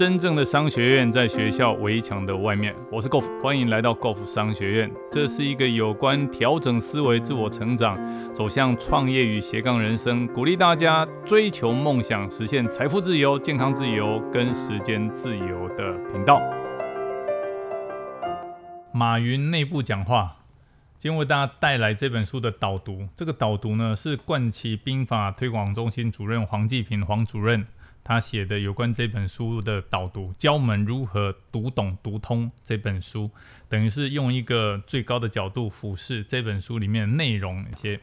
真正的商学院在学校围墙的外面。我是 Golf，欢迎来到 Golf 商学院。这是一个有关调整思维、自我成长、走向创业与斜杠人生，鼓励大家追求梦想、实现财富自由、健康自由跟时间自由的频道。马云内部讲话，今天为大家带来这本书的导读。这个导读呢，是冠旗兵法推广中心主任黄继平黄主任。他写的有关这本书的导读，教我们如何读懂、读通这本书，等于是用一个最高的角度俯视这本书里面的内容。一些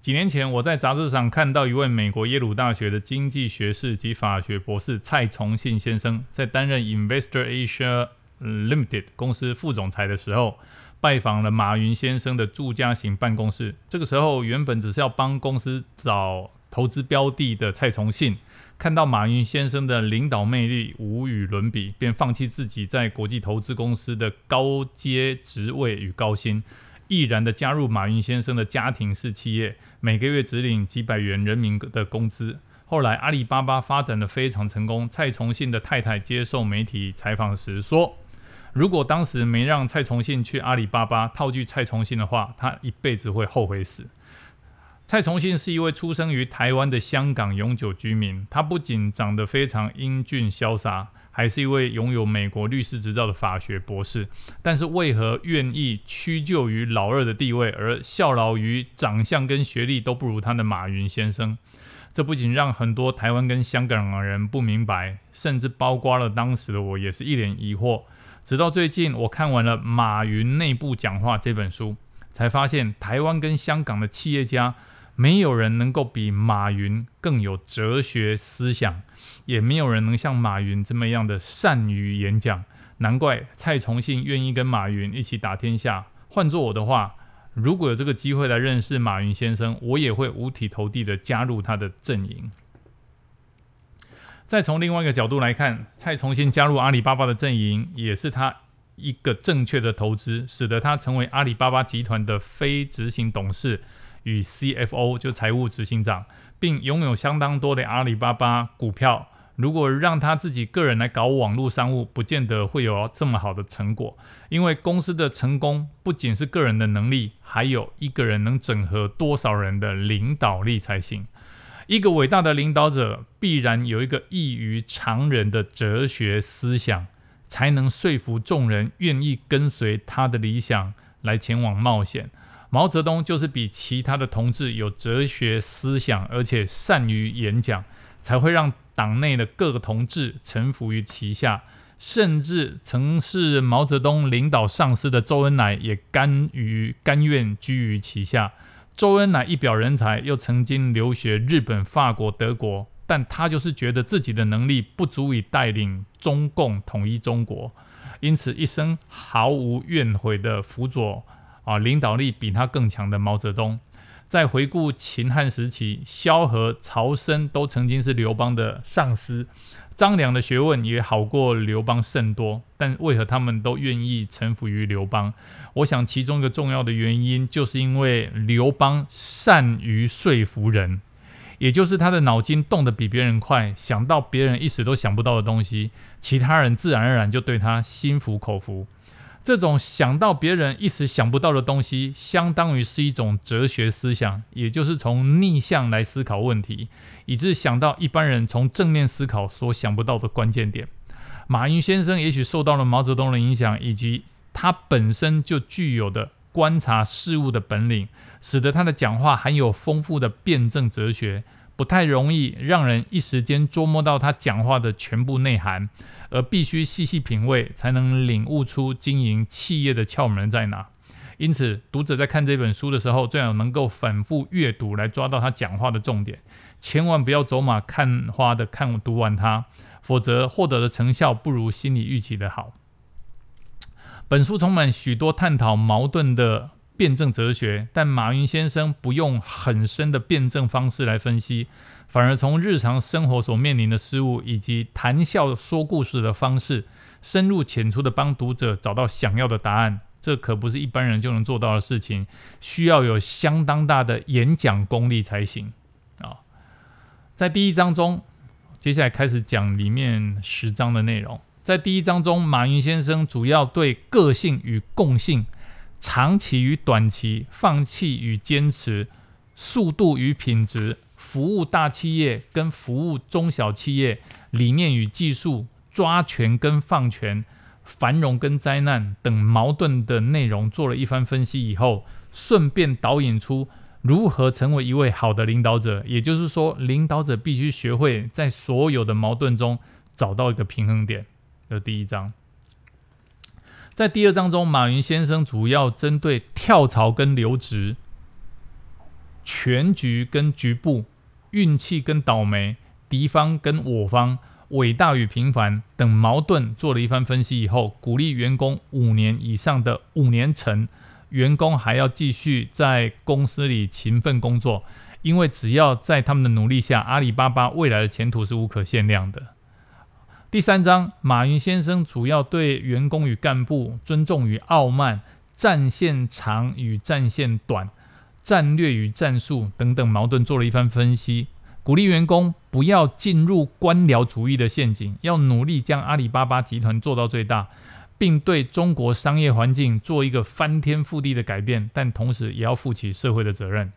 几年前，我在杂志上看到一位美国耶鲁大学的经济学士及法学博士蔡崇信先生，在担任 Investor Asia Limited 公司副总裁的时候，拜访了马云先生的住家型办公室。这个时候，原本只是要帮公司找投资标的的蔡崇信。看到马云先生的领导魅力无与伦比，便放弃自己在国际投资公司的高阶职位与高薪，毅然的加入马云先生的家庭式企业，每个月只领几百元人民的工资。后来阿里巴巴发展的非常成功。蔡崇信的太太接受媒体采访时说：“如果当时没让蔡崇信去阿里巴巴，套句蔡崇信的话，他一辈子会后悔死。”蔡崇信是一位出生于台湾的香港永久居民。他不仅长得非常英俊潇洒，还是一位拥有美国律师执照的法学博士。但是，为何愿意屈就于老二的地位，而效劳于长相跟学历都不如他的马云先生？这不仅让很多台湾跟香港人不明白，甚至包括了当时的我，也是一脸疑惑。直到最近，我看完了《马云内部讲话》这本书，才发现台湾跟香港的企业家。没有人能够比马云更有哲学思想，也没有人能像马云这么样的善于演讲。难怪蔡崇信愿意跟马云一起打天下。换做我的话，如果有这个机会来认识马云先生，我也会五体投地的加入他的阵营。再从另外一个角度来看，蔡崇信加入阿里巴巴的阵营，也是他一个正确的投资，使得他成为阿里巴巴集团的非执行董事。与 CFO 就财务执行长，并拥有相当多的阿里巴巴股票。如果让他自己个人来搞网络商务，不见得会有这么好的成果。因为公司的成功不仅是个人的能力，还有一个人能整合多少人的领导力才行。一个伟大的领导者必然有一个异于常人的哲学思想，才能说服众人愿意跟随他的理想来前往冒险。毛泽东就是比其他的同志有哲学思想，而且善于演讲，才会让党内的各个同志臣服于其下。甚至曾是毛泽东领导上司的周恩来也甘于甘愿居于其下。周恩来一表人才，又曾经留学日本、法国、德国，但他就是觉得自己的能力不足以带领中共统一中国，因此一生毫无怨悔的辅佐。啊，领导力比他更强的毛泽东，在回顾秦汉时期，萧何、曹参都曾经是刘邦的上司，张良的学问也好过刘邦甚多，但为何他们都愿意臣服于刘邦？我想其中一个重要的原因，就是因为刘邦善于说服人，也就是他的脑筋动得比别人快，想到别人一时都想不到的东西，其他人自然而然就对他心服口服。这种想到别人一时想不到的东西，相当于是一种哲学思想，也就是从逆向来思考问题，以致想到一般人从正面思考所想不到的关键点。马云先生也许受到了毛泽东的影响，以及他本身就具有的观察事物的本领，使得他的讲话含有丰富的辩证哲学。不太容易让人一时间捉摸到他讲话的全部内涵，而必须细细品味，才能领悟出经营企业的窍门在哪。因此，读者在看这本书的时候，最好能够反复阅读，来抓到他讲话的重点，千万不要走马看花的看读完它，否则获得的成效不如心理预期的好。本书充满许多探讨矛盾的。辩证哲学，但马云先生不用很深的辩证方式来分析，反而从日常生活所面临的事物以及谈笑说故事的方式，深入浅出的帮读者找到想要的答案。这可不是一般人就能做到的事情，需要有相当大的演讲功力才行啊！在第一章中，接下来开始讲里面十章的内容。在第一章中，马云先生主要对个性与共性、长期与短期、放弃与坚持、速度与品质、服务大企业跟服务中小企业、理念与技术、抓权跟放权、繁荣跟灾难等矛盾的内容做了一番分析以后，顺便导引出如何成为一位好的领导者。也就是说，领导者必须学会在所有的矛盾中找到一个平衡点。这第一章，在第二章中，马云先生主要针对跳槽跟留职、全局跟局部、运气跟倒霉、敌方跟我方、伟大与平凡等矛盾做了一番分析以后，鼓励员工五年以上的五年成员工还要继续在公司里勤奋工作，因为只要在他们的努力下，阿里巴巴未来的前途是无可限量的。第三章，马云先生主要对员工与干部尊重与傲慢、战线长与战线短、战略与战术等等矛盾做了一番分析，鼓励员工不要进入官僚主义的陷阱，要努力将阿里巴巴集团做到最大，并对中国商业环境做一个翻天覆地的改变，但同时也要负起社会的责任。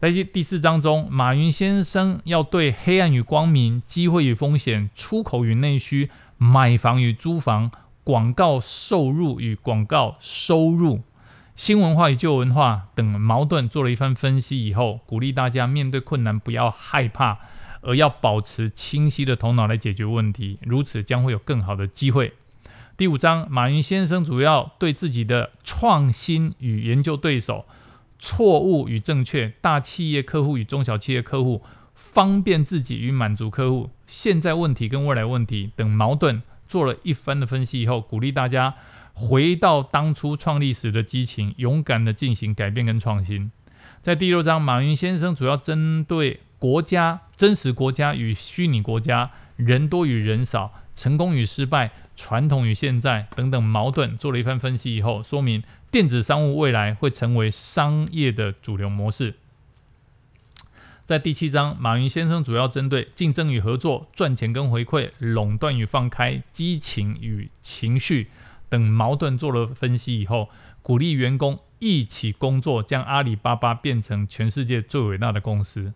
在第第四章中，马云先生要对黑暗与光明、机会与风险、出口与内需、买房与租房、广告收入与广告收入、新文化与旧文化等矛盾做了一番分析以后，鼓励大家面对困难不要害怕，而要保持清晰的头脑来解决问题，如此将会有更好的机会。第五章，马云先生主要对自己的创新与研究对手。错误与正确，大企业客户与中小企业客户，方便自己与满足客户，现在问题跟未来问题等矛盾，做了一番的分析以后，鼓励大家回到当初创立时的激情，勇敢的进行改变跟创新。在第六章，马云先生主要针对国家、真实国家与虚拟国家、人多与人少、成功与失败、传统与现在等等矛盾，做了一番分析以后，说明。电子商务未来会成为商业的主流模式。在第七章，马云先生主要针对竞争与合作、赚钱跟回馈、垄断与放开、激情与情绪等矛盾做了分析以后，鼓励员工一起工作，将阿里巴巴变成全世界最伟大的公司。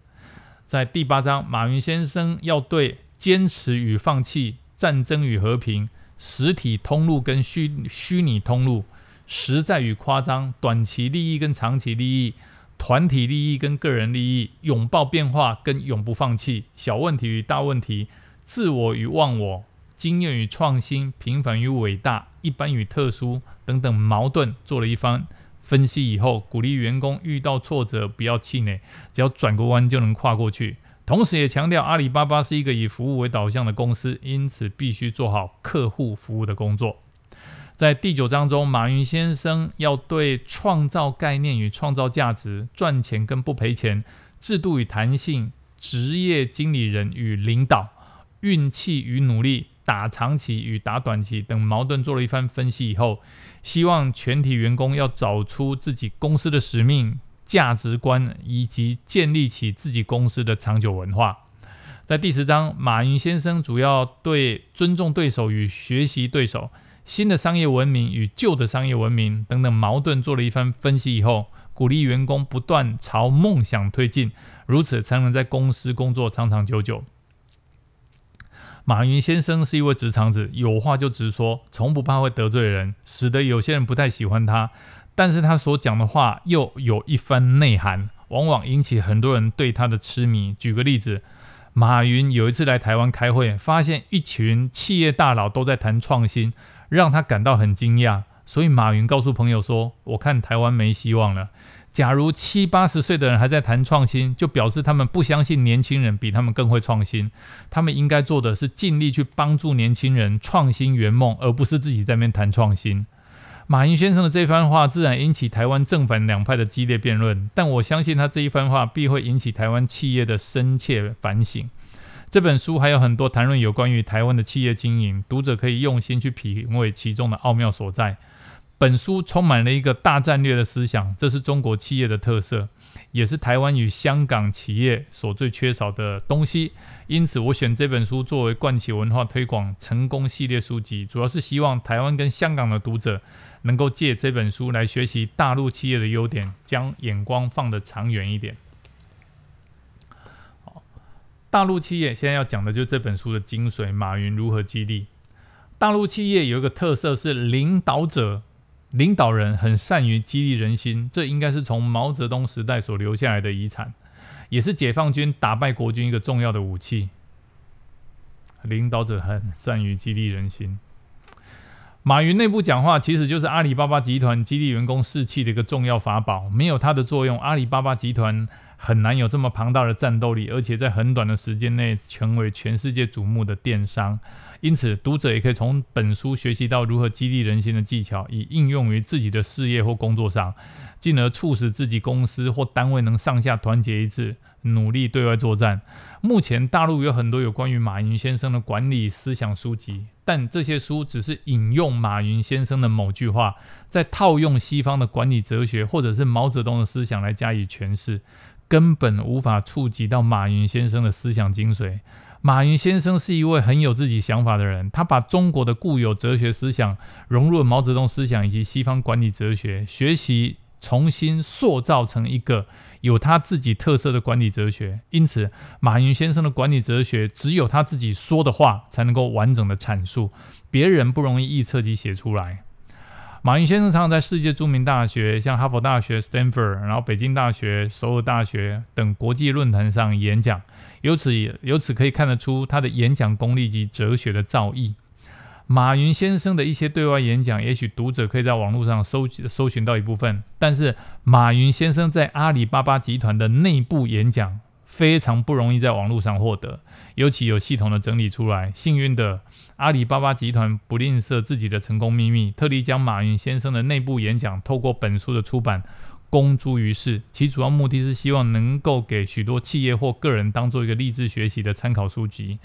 在第八章，马云先生要对坚持与放弃、战争与和平、实体通路跟虚虚拟通路。实在与夸张，短期利益跟长期利益，团体利益跟个人利益，拥抱变化跟永不放弃，小问题与大问题，自我与忘我，经验与创新，平凡与伟大，一般与特殊等等矛盾，做了一番分析以后，鼓励员工遇到挫折不要气馁，只要转个弯就能跨过去。同时也强调，阿里巴巴是一个以服务为导向的公司，因此必须做好客户服务的工作。在第九章中，马云先生要对创造概念与创造价值、赚钱跟不赔钱、制度与弹性、职业经理人与领导、运气与努力、打长期与打短期等矛盾做了一番分析以后，希望全体员工要找出自己公司的使命、价值观，以及建立起自己公司的长久文化。在第十章，马云先生主要对尊重对手与学习对手。新的商业文明与旧的商业文明等等矛盾做了一番分析以后，鼓励员工不断朝梦想推进，如此才能在公司工作长长久久。马云先生是一位直肠子，有话就直说，从不怕会得罪人，使得有些人不太喜欢他。但是他所讲的话又有一番内涵，往往引起很多人对他的痴迷。举个例子，马云有一次来台湾开会，发现一群企业大佬都在谈创新。让他感到很惊讶，所以马云告诉朋友说：“我看台湾没希望了。假如七八十岁的人还在谈创新，就表示他们不相信年轻人比他们更会创新。他们应该做的是尽力去帮助年轻人创新圆梦，而不是自己在那边谈创新。”马云先生的这番话自然引起台湾正反两派的激烈辩论，但我相信他这一番话必会引起台湾企业的深切反省。这本书还有很多谈论有关于台湾的企业经营，读者可以用心去品味其中的奥妙所在。本书充满了一个大战略的思想，这是中国企业的特色，也是台湾与香港企业所最缺少的东西。因此，我选这本书作为冠企文化推广成功系列书籍，主要是希望台湾跟香港的读者能够借这本书来学习大陆企业的优点，将眼光放得长远一点。大陆企业现在要讲的就是这本书的精髓：马云如何激励大陆企业？有一个特色是领导者。领导人很善于激励人心，这应该是从毛泽东时代所留下来的遗产，也是解放军打败国军一个重要的武器。领导者很善于激励人心。马云内部讲话其实就是阿里巴巴集团激励员工士气的一个重要法宝，没有它的作用，阿里巴巴集团很难有这么庞大的战斗力，而且在很短的时间内成为全世界瞩目的电商。因此，读者也可以从本书学习到如何激励人心的技巧，以应用于自己的事业或工作上，进而促使自己公司或单位能上下团结一致，努力对外作战。目前，大陆有很多有关于马云先生的管理思想书籍，但这些书只是引用马云先生的某句话，在套用西方的管理哲学或者是毛泽东的思想来加以诠释，根本无法触及到马云先生的思想精髓。马云先生是一位很有自己想法的人，他把中国的固有哲学思想融入了毛泽东思想以及西方管理哲学，学习重新塑造成一个有他自己特色的管理哲学。因此，马云先生的管理哲学只有他自己说的话才能够完整的阐述，别人不容易臆测及写出来。马云先生常常在世界著名大学，像哈佛大学 （Stanford）、然后北京大学、首尔大学等国际论坛上演讲，由此由此可以看得出他的演讲功力及哲学的造诣。马云先生的一些对外演讲，也许读者可以在网络上搜搜寻到一部分，但是马云先生在阿里巴巴集团的内部演讲。非常不容易在网络上获得，尤其有系统的整理出来。幸运的，阿里巴巴集团不吝啬自己的成功秘密，特地将马云先生的内部演讲透过本书的出版公诸于世。其主要目的是希望能够给许多企业或个人当做一个励志学习的参考书籍。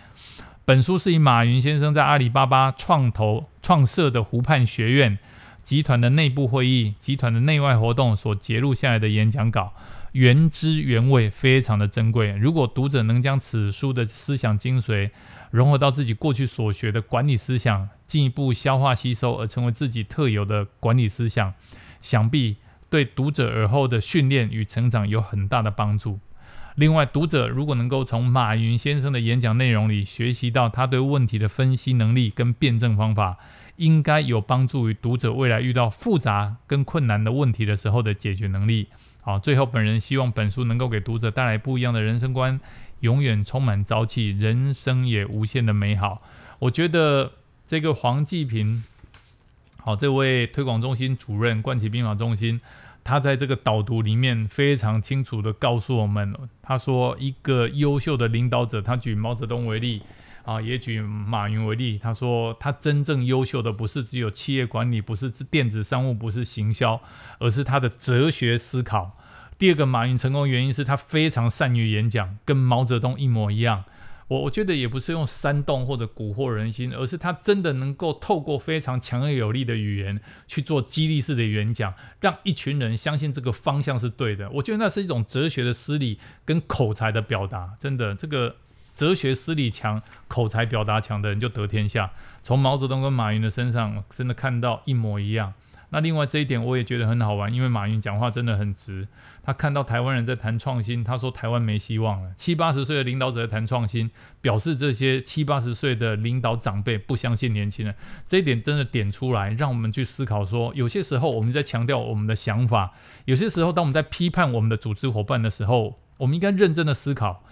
本书是以马云先生在阿里巴巴创投创设的湖畔学院集团的内部会议、集团的内外活动所截录下来的演讲稿。原汁原味，非常的珍贵。如果读者能将此书的思想精髓融合到自己过去所学的管理思想，进一步消化吸收，而成为自己特有的管理思想，想必对读者而后的训练与成长有很大的帮助。另外，读者如果能够从马云先生的演讲内容里学习到他对问题的分析能力跟辩证方法，应该有帮助于读者未来遇到复杂跟困难的问题的时候的解决能力。好，最后本人希望本书能够给读者带来不一样的人生观，永远充满朝气，人生也无限的美好。我觉得这个黄继平，好，这位推广中心主任，冠旗兵法中心，他在这个导读里面非常清楚的告诉我们，他说一个优秀的领导者，他举毛泽东为例。啊，也举马云为例，他说他真正优秀的不是只有企业管理，不是电子商务，不是行销，而是他的哲学思考。第二个，马云成功原因是他非常善于演讲，跟毛泽东一模一样。我我觉得也不是用煽动或者蛊惑人心，而是他真的能够透过非常强而有力的语言去做激励式的演讲，让一群人相信这个方向是对的。我觉得那是一种哲学的思理跟口才的表达，真的这个。哲学思理强、口才表达强的人就得天下。从毛泽东跟马云的身上，真的看到一模一样。那另外这一点我也觉得很好玩，因为马云讲话真的很直。他看到台湾人在谈创新，他说台湾没希望了。七八十岁的领导者在谈创新，表示这些七八十岁的领导长辈不相信年轻人。这一点真的点出来，让我们去思考说，有些时候我们在强调我们的想法，有些时候当我们在批判我们的组织伙伴的时候，我们应该认真的思考。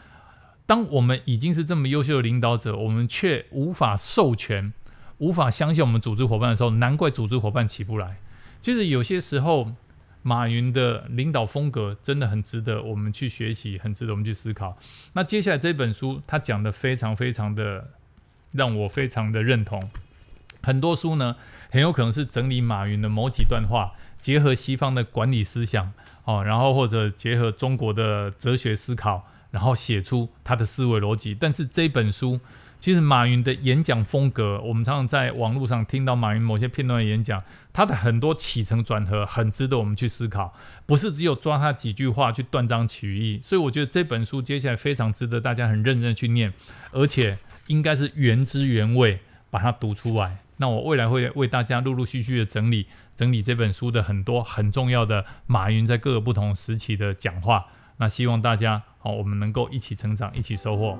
当我们已经是这么优秀的领导者，我们却无法授权、无法相信我们组织伙伴的时候，难怪组织伙伴起不来。其实有些时候，马云的领导风格真的很值得我们去学习，很值得我们去思考。那接下来这本书，他讲的非常非常的让我非常的认同。很多书呢，很有可能是整理马云的某几段话，结合西方的管理思想哦，然后或者结合中国的哲学思考。然后写出他的思维逻辑，但是这本书其实马云的演讲风格，我们常常在网络上听到马云某些片段的演讲，他的很多起承转合很值得我们去思考，不是只有抓他几句话去断章取义。所以我觉得这本书接下来非常值得大家很认真去念，而且应该是原汁原味把它读出来。那我未来会为大家陆陆续续的整理整理这本书的很多很重要的马云在各个不同时期的讲话。那希望大家好，我们能够一起成长，一起收获。